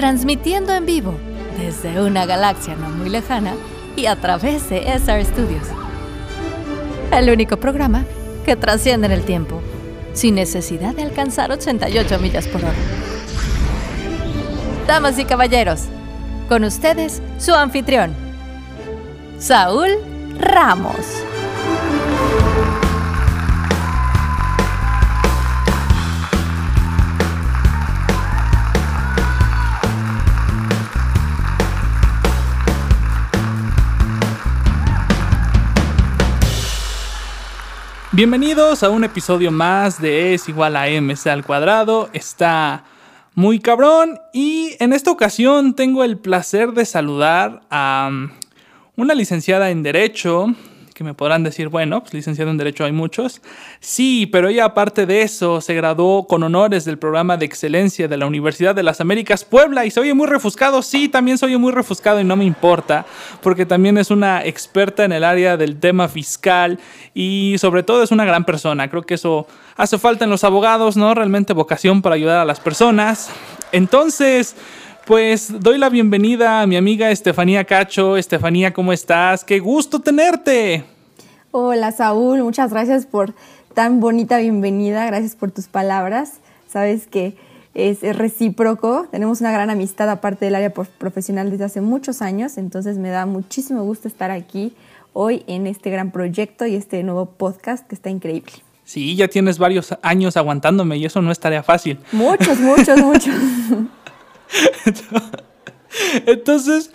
transmitiendo en vivo desde una galaxia no muy lejana y a través de SR Studios. El único programa que trasciende en el tiempo, sin necesidad de alcanzar 88 millas por hora. Damas y caballeros, con ustedes su anfitrión, Saúl Ramos. Bienvenidos a un episodio más de Es igual a MC al cuadrado. Está muy cabrón y en esta ocasión tengo el placer de saludar a una licenciada en Derecho, que me podrán decir, bueno, pues licenciado en Derecho hay muchos. Sí, pero ella aparte de eso se graduó con honores del programa de excelencia de la Universidad de las Américas Puebla y se oye muy refuscado. Sí, también se oye muy refuscado y no me importa, porque también es una experta en el área del tema fiscal y sobre todo es una gran persona. Creo que eso hace falta en los abogados, ¿no? Realmente vocación para ayudar a las personas. Entonces... Pues doy la bienvenida a mi amiga Estefanía Cacho. Estefanía, ¿cómo estás? Qué gusto tenerte. Hola Saúl, muchas gracias por tan bonita bienvenida, gracias por tus palabras. Sabes que es, recíproco, tenemos una gran amistad aparte del área profesional desde hace muchos años, entonces me da muchísimo gusto estar aquí hoy en este gran proyecto y este nuevo podcast que está increíble. Sí, ya tienes varios años aguantándome y eso no es tarea fácil. Muchos, muchos, muchos. Entonces,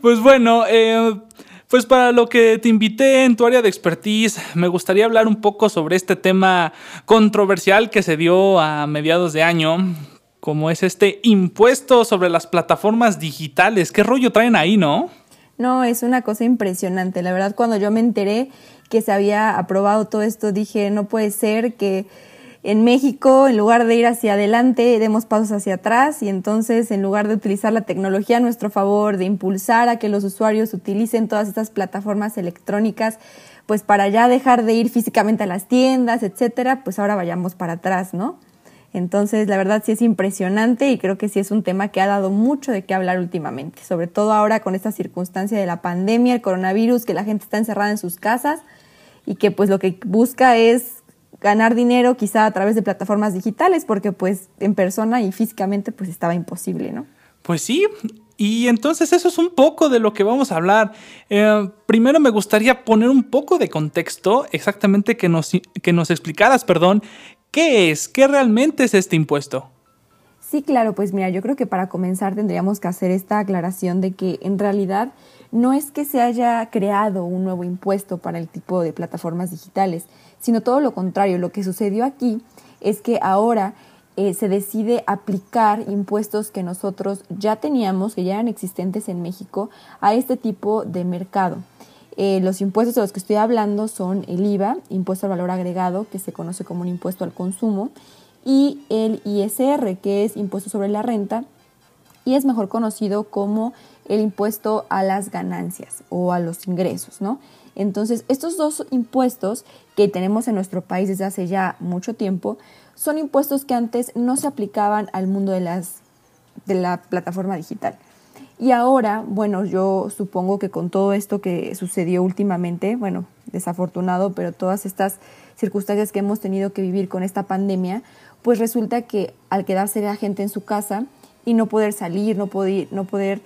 pues bueno, eh, pues para lo que te invité en tu área de expertise, me gustaría hablar un poco sobre este tema controversial que se dio a mediados de año, como es este impuesto sobre las plataformas digitales. ¿Qué rollo traen ahí, no? No, es una cosa impresionante. La verdad, cuando yo me enteré que se había aprobado todo esto, dije, no puede ser que en México, en lugar de ir hacia adelante, demos pasos hacia atrás y entonces, en lugar de utilizar la tecnología a nuestro favor, de impulsar a que los usuarios utilicen todas estas plataformas electrónicas, pues para ya dejar de ir físicamente a las tiendas, etcétera, pues ahora vayamos para atrás, ¿no? Entonces, la verdad sí es impresionante y creo que sí es un tema que ha dado mucho de qué hablar últimamente, sobre todo ahora con esta circunstancia de la pandemia, el coronavirus, que la gente está encerrada en sus casas y que pues lo que busca es ganar dinero quizá a través de plataformas digitales, porque pues en persona y físicamente pues estaba imposible, ¿no? Pues sí, y entonces eso es un poco de lo que vamos a hablar. Eh, primero me gustaría poner un poco de contexto, exactamente que nos, que nos explicaras, perdón, qué es, qué realmente es este impuesto. Sí, claro, pues mira, yo creo que para comenzar tendríamos que hacer esta aclaración de que en realidad no es que se haya creado un nuevo impuesto para el tipo de plataformas digitales, sino todo lo contrario. Lo que sucedió aquí es que ahora eh, se decide aplicar impuestos que nosotros ya teníamos, que ya eran existentes en México, a este tipo de mercado. Eh, los impuestos de los que estoy hablando son el IVA, impuesto al valor agregado, que se conoce como un impuesto al consumo, y el ISR, que es impuesto sobre la renta, y es mejor conocido como el impuesto a las ganancias o a los ingresos, ¿no? Entonces, estos dos impuestos que tenemos en nuestro país desde hace ya mucho tiempo son impuestos que antes no se aplicaban al mundo de, las, de la plataforma digital. Y ahora, bueno, yo supongo que con todo esto que sucedió últimamente, bueno, desafortunado, pero todas estas circunstancias que hemos tenido que vivir con esta pandemia, pues resulta que al quedarse la gente en su casa y no poder salir, no poder, no poder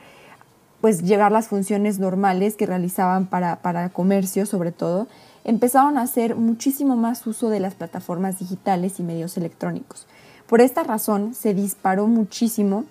pues llevar las funciones normales que realizaban para, para comercio sobre todo, empezaron a hacer muchísimo más uso de las plataformas digitales y medios electrónicos. Por esta razón se disparó muchísimo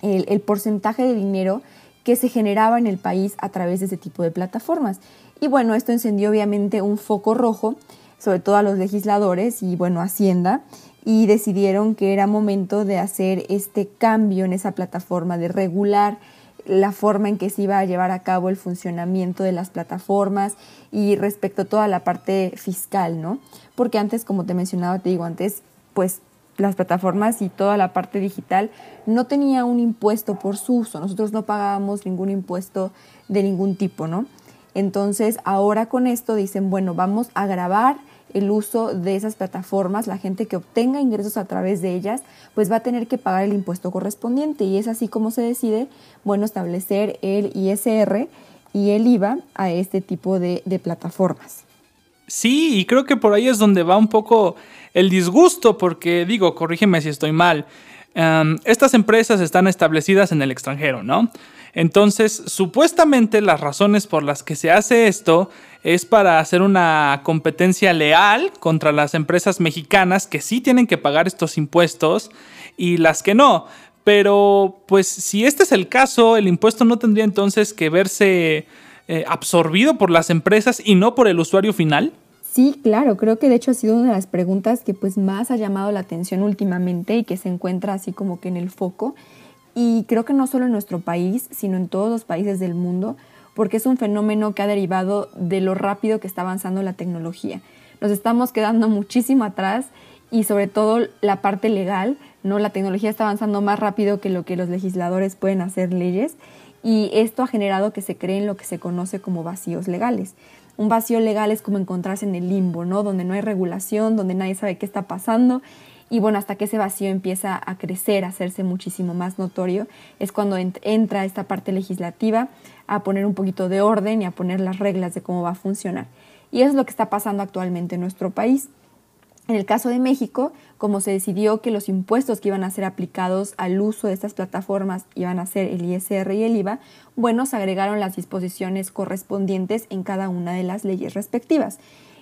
el, el, porcentaje de dinero que se generaba en el país a través de ese tipo de plataformas. Y bueno, esto encendió obviamente un foco rojo, sobre todo a los legisladores y bueno, Hacienda, y decidieron que era momento de hacer este cambio en esa plataforma, de regular la forma en que se iba a llevar a cabo el funcionamiento de las plataformas y respecto a toda la parte fiscal, ¿no? Porque antes, como te mencionaba, te digo antes, pues las plataformas y toda la parte digital no tenía un impuesto por su uso, nosotros no pagábamos ningún impuesto de ningún tipo, ¿no? Entonces, ahora con esto dicen, bueno, vamos a grabar el uso de esas plataformas, la gente que obtenga ingresos a través de ellas, pues va a tener que pagar el impuesto correspondiente y es así como se decide, bueno, establecer el ISR y el IVA a este tipo de, de plataformas. Sí, y creo que por ahí es donde va un poco el disgusto, porque digo, corrígeme si estoy mal, em, estas empresas están establecidas en el extranjero, ¿no? Entonces, supuestamente las razones por las que se hace esto es para hacer una competencia leal contra las empresas mexicanas que sí tienen que pagar estos impuestos y las que no. Pero, pues, si este es el caso, el impuesto no tendría entonces que verse eh, absorbido por las empresas y no por el usuario final. Sí, claro, creo que de hecho ha sido una de las preguntas que pues más ha llamado la atención últimamente y que se encuentra así como que en el foco. Y creo que no solo en nuestro país, sino en todos los países del mundo, porque es un fenómeno que ha derivado de lo rápido que está avanzando la tecnología. Nos estamos quedando muchísimo atrás y sobre todo la parte legal, ¿no? La tecnología está avanzando más rápido que lo que los legisladores pueden hacer leyes y esto ha generado que se creen lo que se conoce como vacíos legales. Un vacío legal es como encontrarse en el limbo, ¿no? Donde no hay regulación, donde nadie sabe qué está pasando. Y bueno, hasta que ese vacío empieza a crecer, a hacerse muchísimo más notorio, es cuando entra esta parte legislativa a poner un poquito de orden y a poner las reglas de cómo va a funcionar. Y eso es lo que está pasando actualmente en nuestro país. En el caso de México, como se decidió que los impuestos que iban a ser aplicados al uso de estas plataformas iban a ser el ISR y el IVA, bueno, se agregaron las disposiciones correspondientes en cada una de las leyes respectivas.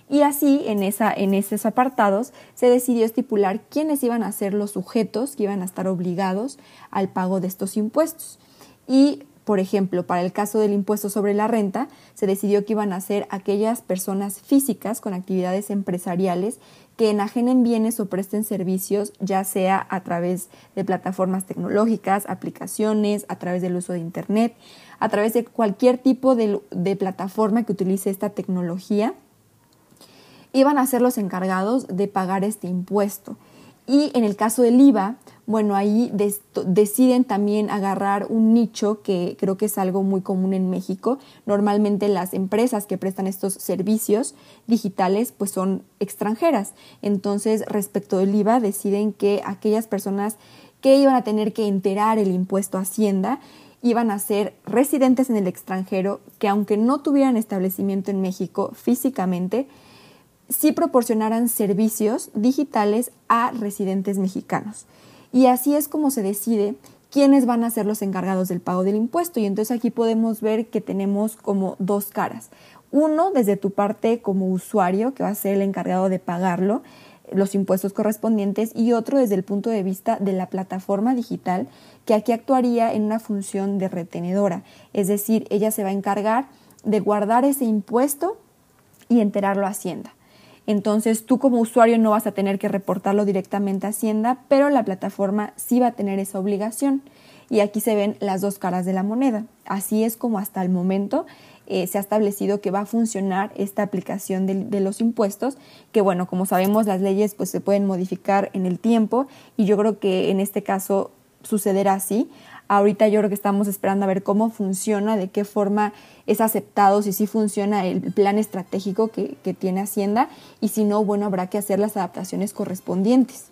Y así, en, esa, en esos apartados, se decidió estipular quiénes iban a ser los sujetos que iban a estar obligados al pago de estos impuestos. Y por ejemplo, para el caso del impuesto sobre la renta, se decidió que iban a ser aquellas personas físicas con actividades empresariales que enajenen bienes o presten servicios, ya sea a través de plataformas tecnológicas, aplicaciones, a través del uso de Internet, a través de cualquier tipo de, plataforma que utilice esta tecnología, iban a ser los encargados de pagar este impuesto. Y en el caso del IVA, bueno, ahí deciden también agarrar un nicho que creo que es algo muy común en México. Normalmente las empresas que prestan estos servicios digitales pues son extranjeras. Entonces, respecto del IVA, deciden que aquellas personas que iban a tener que enterar el impuesto a Hacienda iban a ser residentes en el extranjero que aunque no tuvieran establecimiento en México físicamente, sí proporcionaran servicios digitales a residentes mexicanos. Y así es como se decide quiénes van a ser los encargados del pago del impuesto. Y entonces aquí podemos ver que tenemos como dos caras. Uno, desde tu parte como usuario, que va a ser el encargado de pagarlo, los impuestos correspondientes, y otro desde el punto de vista de la plataforma digital, que aquí actuaría en una función de retenedora. Es decir, ella se va a encargar de guardar ese impuesto y enterarlo a Hacienda. Entonces tú como usuario no vas a tener que reportarlo directamente a Hacienda, pero la plataforma sí va a tener esa obligación. Y aquí se ven las dos caras de la moneda. Así es como hasta el momento eh, se ha establecido que va a funcionar esta aplicación de, de, los impuestos, que bueno, como sabemos las leyes pues se pueden modificar en el tiempo y yo creo que en este caso sucederá así. Ahorita yo creo que estamos esperando a ver cómo funciona, de qué forma es aceptado, si sí funciona el plan estratégico que, tiene Hacienda y si no, bueno, habrá que hacer las adaptaciones correspondientes.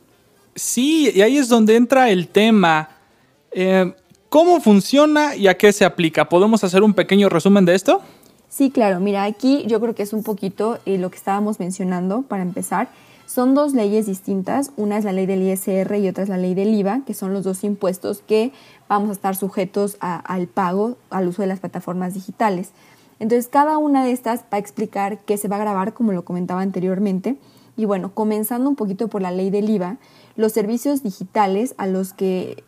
Sí, y ahí es donde entra el tema. Eh, ¿Cómo funciona y a qué se aplica? ¿Podemos hacer un pequeño resumen de esto? Sí, claro. Mira, aquí yo creo que es un poquito eh, lo que estábamos mencionando para empezar. Son dos leyes distintas, una es la ley del ISR y otra es la ley del IVA, que son los dos impuestos que vamos a estar sujetos al pago, al uso de las plataformas digitales. Entonces, cada una de estas va a explicar qué se va a grabar, como lo comentaba anteriormente. Y bueno, comenzando un poquito por la ley del IVA, los servicios digitales a los que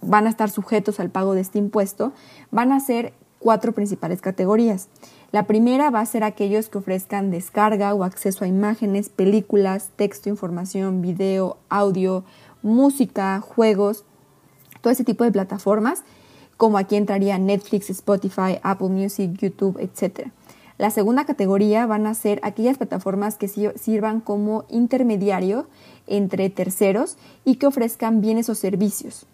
van a estar sujetos al pago de este impuesto van a ser cuatro principales categorías. La primera va a ser aquellos que ofrezcan descarga o acceso a imágenes, películas, texto, información, video, audio, música, juegos, todo ese tipo de plataformas, como aquí entraría Netflix, Spotify, Apple Music, YouTube, etc. La segunda categoría van a ser aquellas plataformas que sirvan como intermediario entre terceros y que ofrezcan bienes o servicios.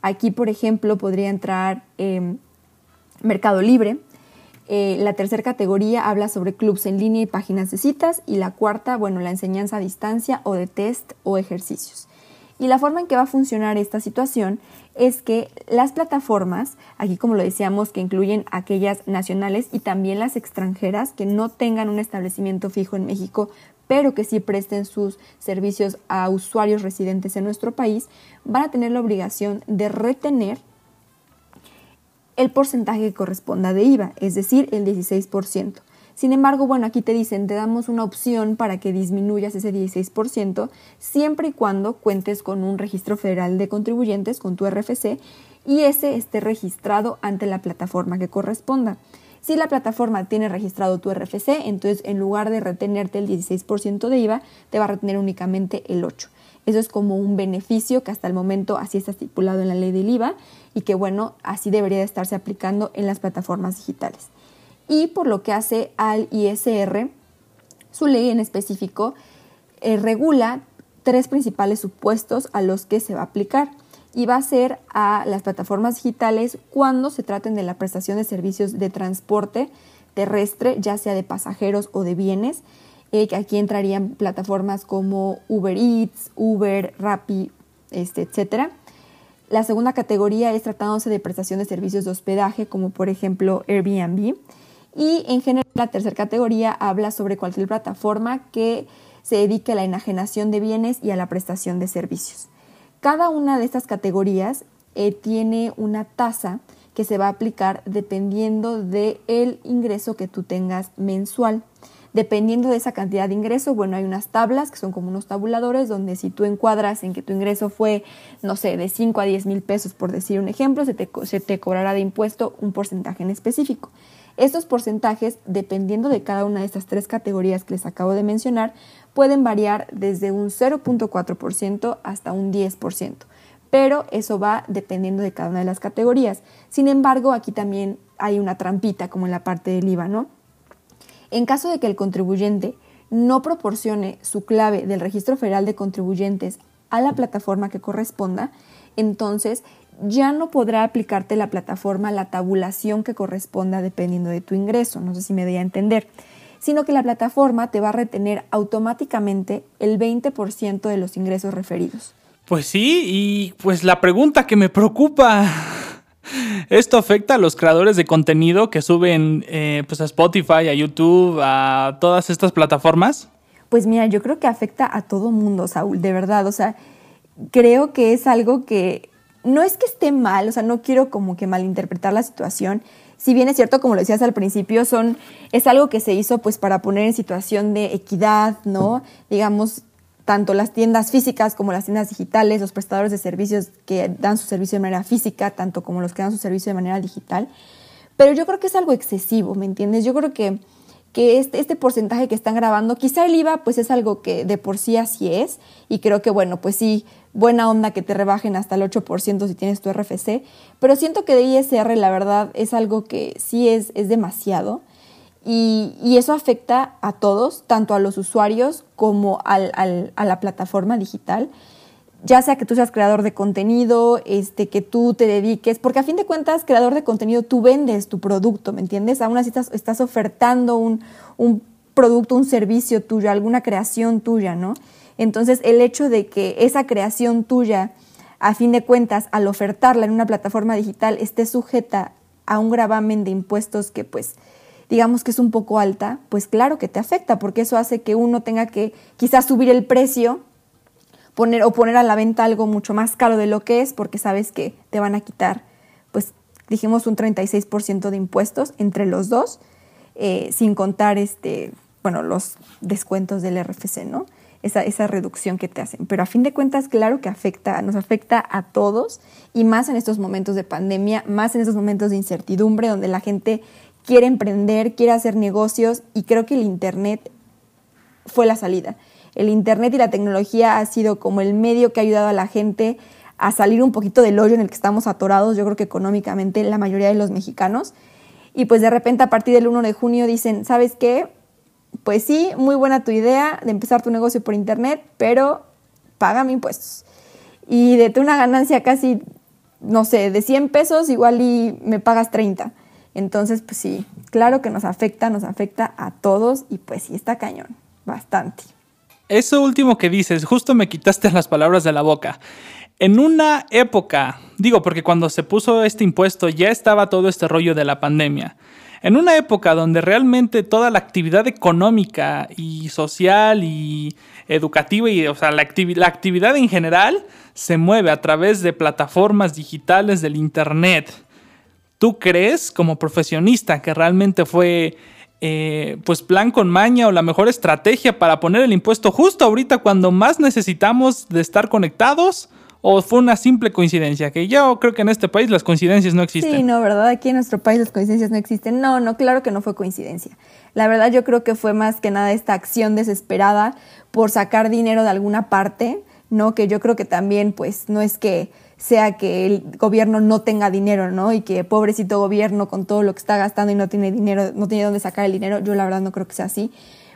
Aquí, por ejemplo, podría entrar em, Mercado Libre, Eh, la tercera categoría habla sobre clubs en línea y páginas de citas. Y la cuarta, bueno, la enseñanza a distancia o de test o ejercicios. Y la forma en que va a funcionar esta situación es que las plataformas, aquí como lo decíamos, que incluyen aquellas nacionales y también las extranjeras que no tengan un establecimiento fijo en México, pero que sí presten sus servicios a usuarios residentes en nuestro país, van a tener la obligación de retener el porcentaje que corresponda de IVA, es decir, el 16%. Sin embargo, bueno, aquí te dicen, te damos una opción para que disminuyas ese 16% siempre y cuando cuentes con un registro federal de contribuyentes, con tu RFC, y ese esté registrado ante la plataforma que corresponda. Si la plataforma tiene registrado tu RFC, entonces en lugar de retenerte el 16% de IVA, te va a retener únicamente el 8%. Eso es como un beneficio que hasta el momento así está estipulado en la ley del IVA y que bueno, así debería de estarse aplicando en las plataformas digitales y por lo que hace al ISR, su ley en específico eh, regula tres principales supuestos a los que se va a aplicar y va a ser a las plataformas digitales cuando se traten de la prestación de servicios de transporte terrestre, ya sea de pasajeros o de bienes. Eh, aquí entrarían plataformas como Uber Eats, Uber, Rappi, este, etc. La segunda categoría es tratándose de prestación de servicios de hospedaje, como por ejemplo Airbnb. Y en general la tercera categoría habla sobre cualquier plataforma que se dedique a la enajenación de bienes y a la prestación de servicios. Cada una de estas categorías eh, tiene una tasa que se va a aplicar dependiendo del ingreso que tú tengas mensual. Dependiendo de esa cantidad de ingreso, bueno, hay unas tablas que son como unos tabuladores donde si tú encuadras en que tu ingreso fue, no sé, de 5 a 10 mil pesos, por decir un ejemplo, se te, se te cobrará de impuesto un porcentaje en específico. Estos porcentajes, dependiendo de cada una de estas tres categorías que les acabo de mencionar, pueden variar desde un 0.4% hasta un 10%, pero eso va dependiendo de cada una de las categorías. Sin embargo, aquí también hay una trampita como en la parte del IVA, ¿no? En caso de que el contribuyente no proporcione su clave del Registro Federal de Contribuyentes a la plataforma que corresponda, entonces ya no podrá aplicarte la plataforma la tabulación que corresponda dependiendo de tu ingreso, no sé si me doy a entender, sino que la plataforma te va a retener automáticamente el 20% de los ingresos referidos. Pues sí, y pues la pregunta que me preocupa, ¿esto afecta a los creadores de contenido que suben eh, pues a Spotify, a YouTube, a todas estas plataformas? Pues mira, yo creo que afecta a todo mundo, Saúl, de verdad, o sea, creo que es algo que no es que esté mal, o sea, no quiero como que malinterpretar la situación. Si bien es cierto, como lo decías al principio, son, es algo que se hizo pues para poner en situación de equidad, ¿no? Digamos, tanto las tiendas físicas como las tiendas digitales, los prestadores de servicios que dan su servicio de manera física, tanto como los que dan su servicio de manera digital. Pero yo creo que es algo excesivo, ¿me entiendes? Yo creo que, que este, este porcentaje que están grabando, quizá el IVA pues es algo que de por sí así es, y creo que bueno, pues sí, buena onda que te rebajen hasta el 8% si tienes tu RFC, pero siento que de ISR la verdad es algo que sí es, es demasiado y, eso afecta a todos, tanto a los usuarios como al, a la plataforma digital, ya sea que tú seas creador de contenido, este, que tú te dediques, porque a fin de cuentas, creador de contenido, tú vendes tu producto, ¿me entiendes? Aún así estás, estás ofertando un, un producto, un servicio tuyo, alguna creación tuya, ¿no? Entonces, el hecho de que esa creación tuya, a fin de cuentas, al ofertarla en una plataforma digital, esté sujeta a un gravamen de impuestos que, pues, digamos que es un poco alta, pues claro que te afecta, porque eso hace que uno tenga que quizás subir el precio poner, o poner a la venta algo mucho más caro de lo que es, porque sabes que te van a quitar, pues dijimos un 36% de impuestos entre los dos, eh, sin contar este, bueno, los descuentos del RFC, ¿no? esa, esa reducción que te hacen. Pero a fin de cuentas, claro que afecta, nos afecta a todos y más en estos momentos de pandemia, más en estos momentos de incertidumbre donde la gente quiere emprender, quiere hacer negocios y creo que el Internet fue la salida. El Internet y la tecnología ha sido como el medio que ha ayudado a la gente a salir un poquito del hoyo en el que estamos atorados, yo creo que económicamente la mayoría de los mexicanos. Y pues de repente a partir del 1 de junio dicen, ¿sabes qué? pues sí, muy buena tu idea de empezar tu negocio por internet, pero págame impuestos. Y de una ganancia casi, no sé, de 100 pesos, igual y me pagas 30. Entonces, pues sí, claro que nos afecta, nos afecta a todos y pues sí está cañón, bastante. Eso último que dices, justo me quitaste las palabras de la boca. En una época, digo porque cuando se puso este impuesto ya estaba todo este rollo de la pandemia. En una época donde realmente toda la actividad económica y social y educativa y o sea, la, la actividad en general se mueve a través de plataformas digitales del internet. ¿Tú crees como profesionista que realmente fue eh, pues plan con maña o la mejor estrategia para poner el impuesto justo ahorita cuando más necesitamos de estar conectados? ¿O fue una simple coincidencia? Que yo creo que en este país las coincidencias no existen. Sí, no, ¿verdad? Aquí en nuestro país las coincidencias no existen. No, no, claro que no fue coincidencia. La verdad yo creo que fue más que nada esta acción desesperada por sacar dinero de alguna parte, ¿no? Que yo creo que también, pues, no es que sea que el gobierno no tenga dinero, ¿no? Y que pobrecito gobierno con todo lo que está gastando y no tiene dinero, no tiene dónde sacar el dinero. Yo la verdad no creo que sea así.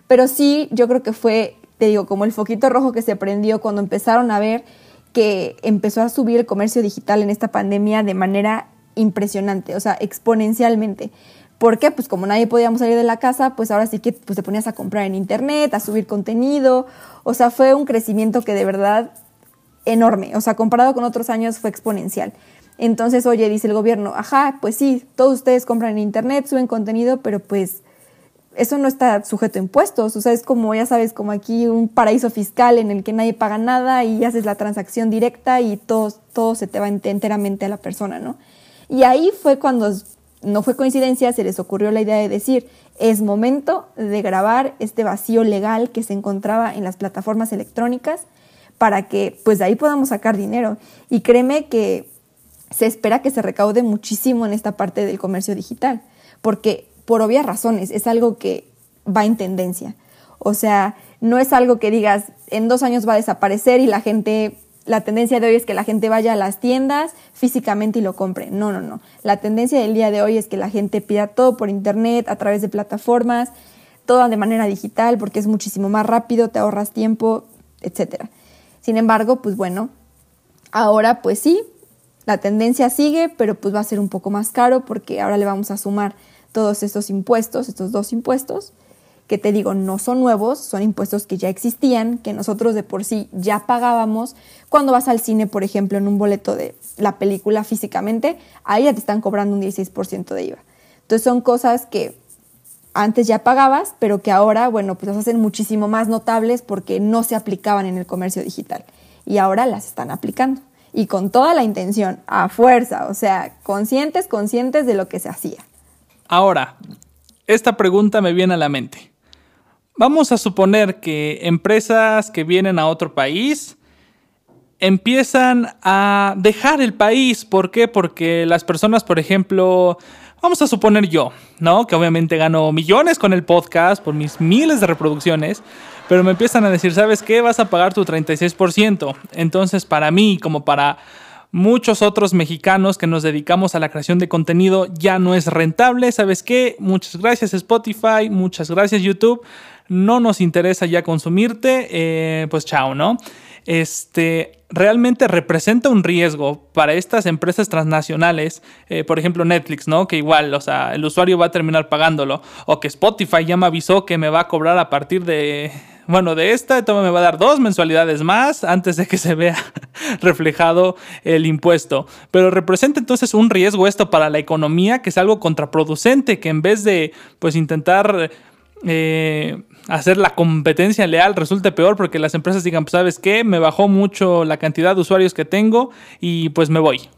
Pero sí, yo creo que fue, te digo, como el foquito rojo que se prendió cuando empezaron a ver que empezó a subir el comercio digital en esta pandemia de manera impresionante, o sea, exponencialmente. ¿Por qué? Pues como nadie podíamos salir de la casa, pues ahora sí que pues, te ponías a comprar en internet, a subir contenido. O sea, fue un crecimiento que de verdad enorme. O sea, comparado con otros años fue exponencial. Entonces, oye, dice el gobierno, ajá, pues sí, todos ustedes compran en internet, suben contenido, pero pues eso no está sujeto a impuestos, o sea, es como, ya sabes, como aquí un paraíso fiscal en el que nadie paga nada y haces la transacción directa y todo, todo se te va enteramente a la persona, ¿no? Y ahí fue cuando, no fue coincidencia, se les ocurrió la idea de decir, es momento de grabar este vacío legal que se encontraba en las plataformas electrónicas para que pues de ahí podamos sacar dinero. Y créeme que se espera que se recaude muchísimo en esta parte del comercio digital, porque por obvias razones, es algo que va en tendencia. O sea, no es algo que digas, en dos años va a desaparecer y la gente, la tendencia de hoy es que la gente vaya a las tiendas físicamente y lo compre. No, no, no. La tendencia del día de hoy es que la gente pida todo por internet, a través de plataformas, todo de manera digital, porque es muchísimo más rápido, te ahorras tiempo, etc. Sin embargo, pues bueno, ahora pues sí, la tendencia sigue, pero pues va a ser un poco más caro porque ahora le vamos a sumar todos estos impuestos, estos dos impuestos, que te digo, no son nuevos, son impuestos que ya existían, que nosotros de por sí ya pagábamos. Cuando vas al cine, por ejemplo, en un boleto de la película físicamente, ahí ya te están cobrando un 16% de IVA. Entonces son cosas que antes ya pagabas, pero que ahora, bueno, pues las hacen muchísimo más notables porque no se aplicaban en el comercio digital. Y ahora las están aplicando. Y con toda la intención, a fuerza, o sea, conscientes, conscientes de lo que se hacía. Ahora, esta pregunta me viene a la mente. Vamos a suponer que empresas que vienen a otro país empiezan a dejar el país. ¿Por qué? Porque las personas, por ejemplo, vamos a suponer yo, ¿no? Que obviamente gano millones con el podcast por mis miles de reproducciones, pero me empiezan a decir, ¿sabes qué? Vas a pagar tu 36%. Entonces, para mí, como para muchos otros mexicanos que nos dedicamos a la creación de contenido ya no es rentable. ¿Sabes qué? Muchas gracias Spotify, muchas gracias YouTube. No nos interesa ya consumirte, eh, pues chao, ¿no? Este realmente representa un riesgo para estas empresas transnacionales, eh, por ejemplo Netflix, ¿no? Que igual, o sea, el usuario va a terminar pagándolo, o que Spotify ya me avisó que me va a cobrar a partir de bueno, de esta me va a dar dos mensualidades más antes de que se vea reflejado el impuesto. Pero representa entonces un riesgo esto para la economía, que es algo contraproducente, que en vez de pues intentar eh, hacer la competencia leal resulte peor porque las empresas digan, pues sabes qué, me bajó mucho la cantidad de usuarios que tengo y pues me voy.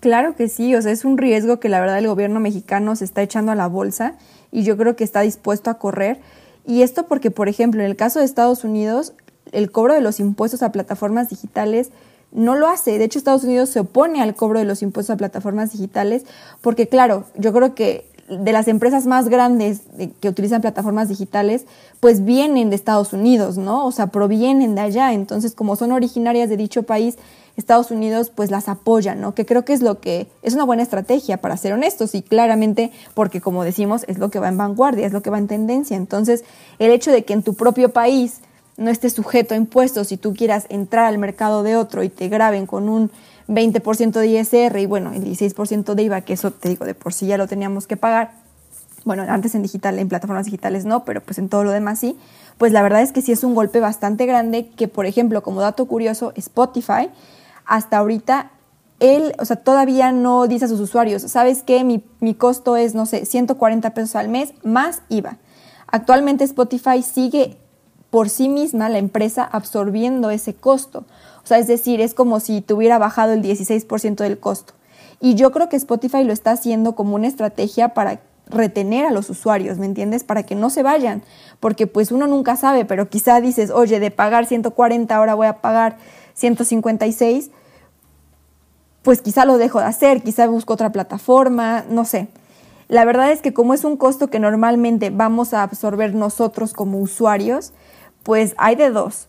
Claro que sí, o sea, es un riesgo que la verdad el gobierno mexicano se está echando a la bolsa y yo creo que está dispuesto a correr y esto porque, por ejemplo, en el caso de Estados Unidos, el cobro de los impuestos a plataformas digitales no lo hace. De hecho, Estados Unidos se opone al cobro de los impuestos a plataformas digitales porque, claro, yo creo que de las empresas más grandes que utilizan plataformas digitales, pues vienen de Estados Unidos, ¿no? O sea, provienen de allá. Entonces, como son originarias de dicho país, Estados Unidos pues las apoya, ¿no? Que creo que es lo que es una buena estrategia para ser honestos y claramente porque como decimos es lo que va en vanguardia, es lo que va en tendencia. Entonces, el hecho de que en tu propio país no estés sujeto a impuestos si tú quieras entrar al mercado de otro y te graben con un 20% de ISR y bueno, el 16% de IVA, que eso te digo de por sí ya lo teníamos que pagar, bueno, antes en digital, en plataformas digitales no, pero pues en todo lo demás sí, pues la verdad es que sí es un golpe bastante grande que, por ejemplo, como dato curioso, Spotify hasta ahorita él, o sea, todavía no dice a sus usuarios, ¿sabes qué? Mi, mi, costo es, no sé, 140 pesos al mes más IVA. Actualmente Spotify sigue por sí misma, la empresa, absorbiendo ese costo. O sea, es decir, es como si tuviera bajado el 16% del costo. Y yo creo que Spotify lo está haciendo como una estrategia para retener a los usuarios, ¿me entiendes? Para que no se vayan, porque pues uno nunca sabe, pero quizá dices, oye, de pagar 140 ahora voy a pagar 156, pues quizá lo dejo de hacer, quizá busco otra plataforma, no sé. La verdad es que como es un costo que normalmente vamos a absorber nosotros como usuarios, pues hay de dos.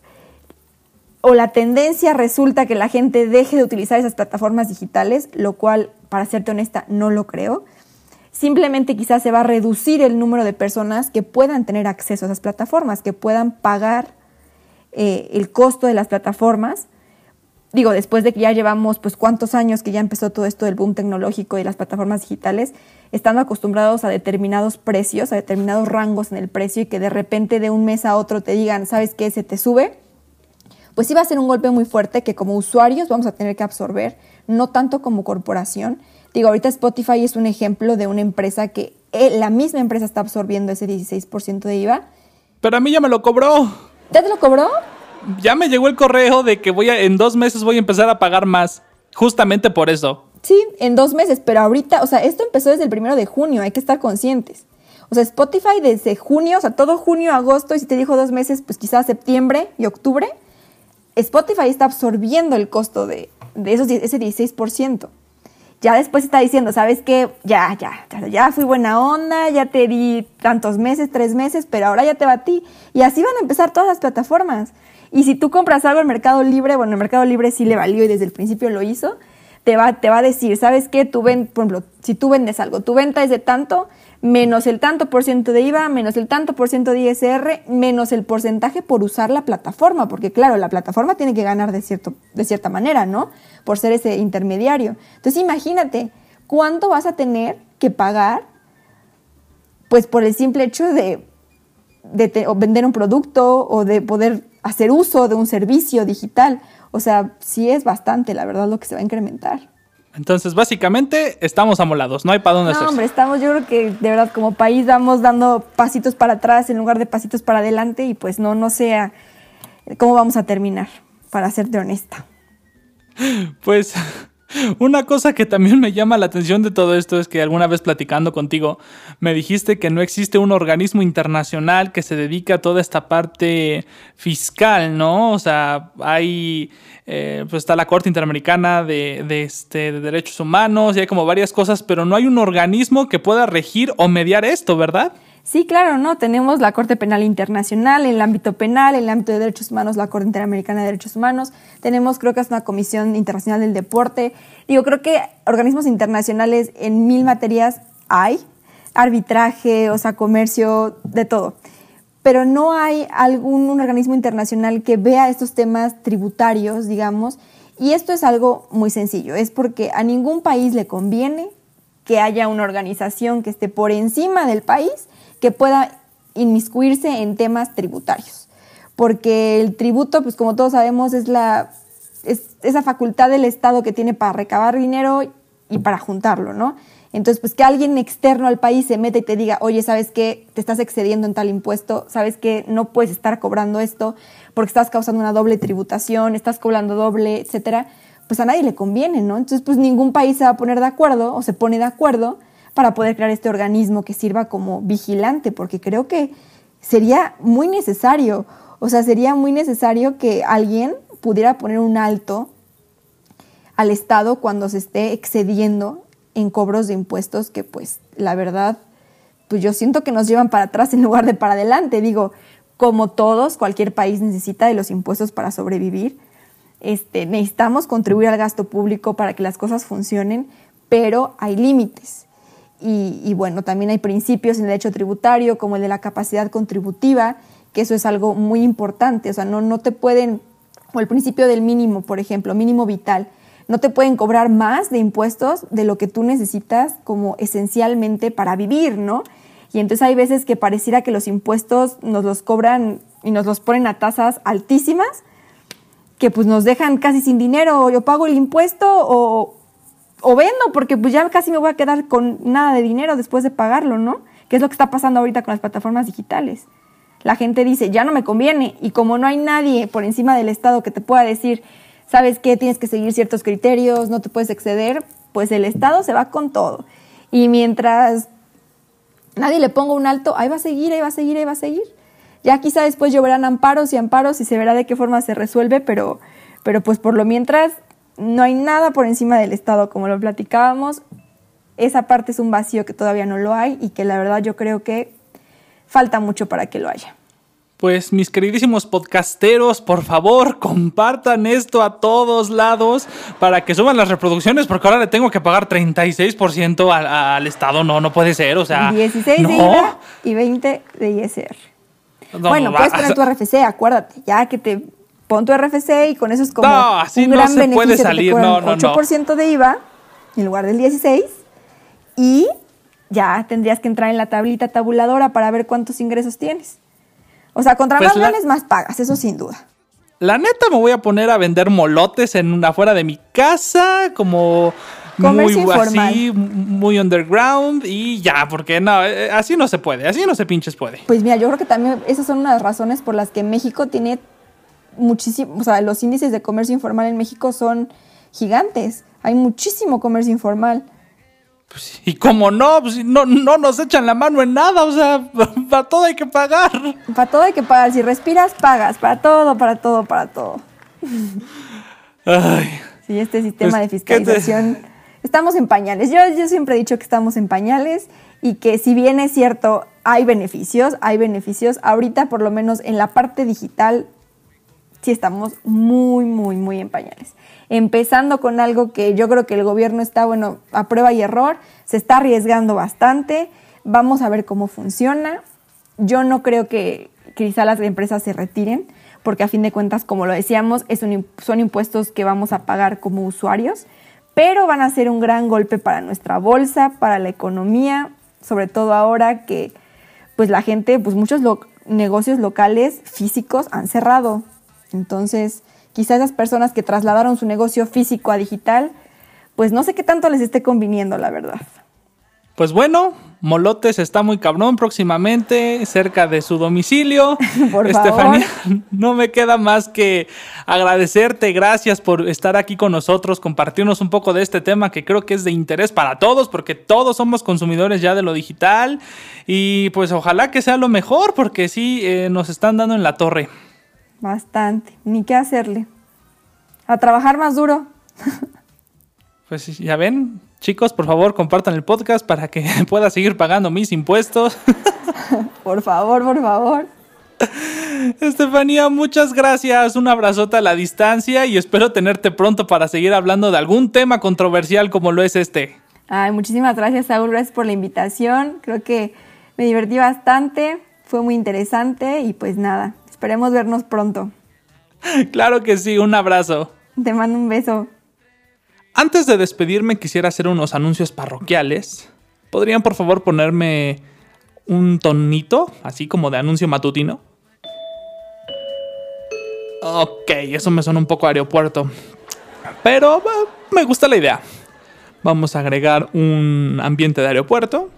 O la tendencia resulta que la gente deje de utilizar esas plataformas digitales, lo cual, para serte honesta, no lo creo. Simplemente quizás se va a reducir el número de personas que puedan tener acceso a esas plataformas, que puedan pagar eh, el costo de las plataformas digo, después de que ya llevamos pues cuántos años que ya empezó todo esto del boom tecnológico y las plataformas digitales, estando acostumbrados a determinados precios, a determinados rangos en el precio y que de repente de un mes a otro te digan, ¿sabes qué? Se te sube, pues sí va a ser un golpe muy fuerte que como usuarios vamos a tener que absorber, no tanto como corporación. Digo, ahorita Spotify es un ejemplo de una empresa que eh, la misma empresa está absorbiendo ese 16% de IVA. Pero a mí ya me lo cobró. ¿Ya te lo cobró? ya me llegó el correo de que voy a, en dos meses voy a empezar a pagar más. Justamente por eso. Sí, en dos meses, pero ahorita, o sea, esto empezó desde el primero de junio, hay que estar conscientes. O sea, Spotify desde junio, o sea, todo junio, agosto, y si te dijo dos meses, pues quizás septiembre y octubre, Spotify está absorbiendo el costo de, de esos, ese 16%. Ya después está diciendo, ¿sabes qué? Ya, ya, ya, ya fui buena onda, ya te di tantos meses, tres meses, pero ahora ya te batí. Y así van a empezar todas las plataformas. Y si tú compras algo en Mercado Libre, bueno, en Mercado Libre sí le valió y desde el principio lo hizo, te va, te va a decir, ¿sabes qué? Tú ven, por ejemplo, si tú vendes algo, tu venta es de tanto, menos el tanto por ciento de IVA, menos el tanto por ciento de ISR, menos el porcentaje por usar la plataforma, porque claro, la plataforma tiene que ganar de, cierto, de cierta manera, ¿no? Por ser ese intermediario. Entonces imagínate, ¿cuánto vas a tener que pagar? Pues por el simple hecho de, de vender un producto o de poder hacer uso de un servicio digital. O sea, sí es bastante, la verdad, lo que se va a incrementar. Entonces, básicamente, estamos amolados, no hay para dónde No, hombre, estamos, yo creo que de verdad como país vamos dando pasitos para atrás en lugar de pasitos para adelante y pues no, no sé cómo vamos a terminar, para serte honesta. Pues una cosa que también me llama la atención de todo esto es que alguna vez platicando contigo me dijiste que no existe un organismo internacional que se dedica a toda esta parte fiscal, ¿no? O sea, hay, eh, pues está la Corte Interamericana de, este, de Derechos Humanos y hay como varias cosas, pero no hay un organismo que pueda regir o mediar esto, ¿verdad? Sí, claro, ¿no? Tenemos la Corte Penal Internacional el ámbito penal, en el ámbito de derechos humanos, la Corte Interamericana de Derechos Humanos. Tenemos, creo que es una Comisión Internacional del Deporte. Digo, creo que organismos internacionales en mil materias hay. Arbitraje, o sea, comercio, de todo. Pero no hay algún un organismo internacional que vea estos temas tributarios, digamos. Y esto es algo muy sencillo. Es porque a ningún país le conviene que haya una organización que esté por encima del país que pueda inmiscuirse en temas tributarios. Porque el tributo, pues como todos sabemos, es, la, esa facultad del Estado que tiene para recabar dinero y para juntarlo, ¿no? Entonces, pues que alguien externo al país se meta y te diga, oye, ¿sabes qué? Te estás excediendo en tal impuesto, ¿sabes qué? No puedes estar cobrando esto porque estás causando una doble tributación, estás cobrando doble, etcétera. Pues a nadie le conviene, ¿no? Entonces, pues ningún país se va a poner de acuerdo o se pone de acuerdo para poder crear este organismo que sirva como vigilante, porque creo que sería muy necesario, o sea, sería muy necesario que alguien pudiera poner un alto al Estado cuando se esté excediendo en cobros de impuestos que pues la verdad, pues yo siento que nos llevan para atrás en lugar de para adelante. Digo, como todos, cualquier país necesita de los impuestos para sobrevivir. Este, necesitamos contribuir al gasto público para que las cosas funcionen, pero hay límites. Y, bueno, también hay principios en el derecho tributario, como el de la capacidad contributiva, que eso es algo muy importante. O sea, no, no te pueden, o el principio del mínimo, por ejemplo, mínimo vital, no te pueden cobrar más de impuestos de lo que tú necesitas como esencialmente para vivir, ¿no? Y entonces hay veces que pareciera que los impuestos nos los cobran y nos los ponen a tasas altísimas, que pues nos dejan casi sin dinero, yo pago el impuesto o, o vendo, porque pues ya casi me voy a quedar con nada de dinero después de pagarlo, ¿no? Que es lo que está pasando ahorita con las plataformas digitales. La gente dice, ya no me conviene, y como no hay nadie por encima del Estado que te pueda decir, sabes qué, tienes que seguir ciertos criterios, no te puedes exceder, pues el Estado se va con todo. Y mientras nadie le ponga un alto, ahí va a seguir, ahí va a seguir, ahí va a seguir. Ya quizá después lloverán amparos y amparos y se verá de qué forma se resuelve, pero, pero pues por lo mientras no hay nada por encima del Estado, como lo platicábamos. Esa parte es un vacío que todavía no lo hay y que la verdad yo creo que falta mucho para que lo haya. Pues mis queridísimos podcasteros, por favor, compartan esto a todos lados para que suban las reproducciones, porque ahora le tengo que pagar 36% al, al Estado. No, no puede ser, o sea. 16 no. de IVA y 20 de ISR. No, bueno, va- puedes poner tu RFC, acuérdate, ya que te pon tu RFC y con eso es como No, así un no gran se beneficio puede te salir, cobran no, no, no. 8% de IVA en lugar del 16 y ya tendrías que entrar en la tablita tabuladora para ver cuántos ingresos tienes. O sea, contra Pues más la- ganes, más pagas, eso sin duda. La neta me voy a poner a vender molotes en una afuera de mi casa, como Comercio muy informal. así, muy underground y ya, porque no, eh, así no se puede, así no se pinches puede. Pues mira, yo creo que también esas son unas razones por las que México tiene muchísimo, o sea, los índices de comercio informal en México son gigantes. Hay muchísimo comercio informal. Pues, y como no, pues no, no nos echan la mano en nada, o sea, para todo hay que pagar. Para todo hay que pagar. Si respiras, pagas. Para todo, para todo, para todo. Ay, Sí, este sistema Pues, de ¿qué te- fiscalización. Estamos en pañales. Yo, yo siempre he dicho que estamos en pañales y que si bien es cierto, hay beneficios, hay beneficios. Ahorita, por lo menos en la parte digital, sí estamos muy, muy, muy en pañales. Empezando con algo que yo creo que el gobierno está, bueno, a prueba y error, se está arriesgando bastante. Vamos a ver cómo funciona. Yo no creo que quizá las empresas se retiren, porque a fin de cuentas, como lo decíamos, son impuestos que vamos a pagar como usuarios, pero van a ser un gran golpe para nuestra bolsa, para la economía, sobre todo ahora que pues la gente, pues muchos negocios locales físicos han cerrado. Entonces, quizás esas personas que trasladaron su negocio físico a digital, pues no sé qué tanto les esté conviniendo, la verdad. Pues bueno, Molotes está muy cabrón próximamente, cerca de su domicilio. Por Estefanía, no me queda más que agradecerte, gracias por estar aquí con nosotros, compartirnos un poco de este tema que creo que es de interés para todos, porque todos somos consumidores ya de lo digital y pues ojalá que sea lo mejor, porque sí, eh, nos están dando en la torre. Bastante, ni qué hacerle. A trabajar más duro. Pues ya ven, chicos, por favor compartan el podcast para que pueda seguir pagando mis impuestos. Por favor, por favor. Estefanía, muchas gracias. Un abrazote a la distancia y espero tenerte pronto para seguir hablando de algún tema controversial como lo es este. Ay, muchísimas gracias, Saúl. Gracias por la invitación. Creo que me divertí bastante. Fue muy interesante y pues nada, esperemos vernos pronto. Claro que sí, un abrazo. Te mando un beso. Antes de despedirme quisiera hacer unos anuncios parroquiales. ¿Podrían por favor ponerme un tonito, así como de anuncio matutino? Ok, eso me suena un poco a aeropuerto. Pero eh, me gusta la idea. Vamos a agregar un ambiente de aeropuerto.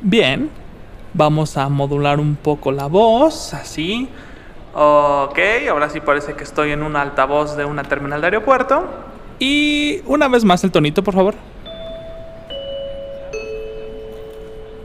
Bien. Vamos a modular un poco la voz, así. Ok, ahora sí parece que estoy en un altavoz de una terminal de aeropuerto. Y una vez más el tonito, por favor.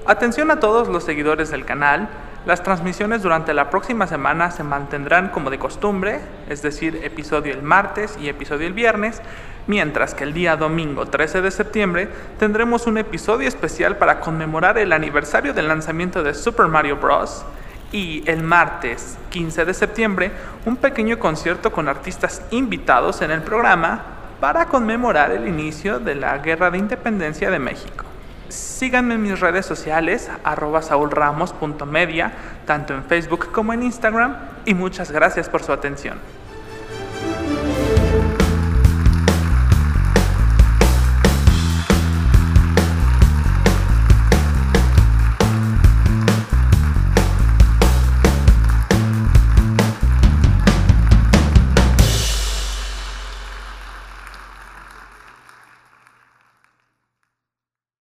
Atención a todos los seguidores del canal. Las transmisiones durante la próxima semana se mantendrán como de costumbre, es decir, episodio el martes y episodio el viernes, mientras que el día domingo 13 de septiembre tendremos un episodio especial para conmemorar el aniversario del lanzamiento de Super Mario Bros. Y el martes 15 de septiembre un pequeño concierto con artistas invitados en el programa para conmemorar el inicio de la Guerra de Independencia de México. Síganme en mis redes sociales, arroba saulramos.media, tanto en Facebook como en Instagram, y muchas gracias por su atención.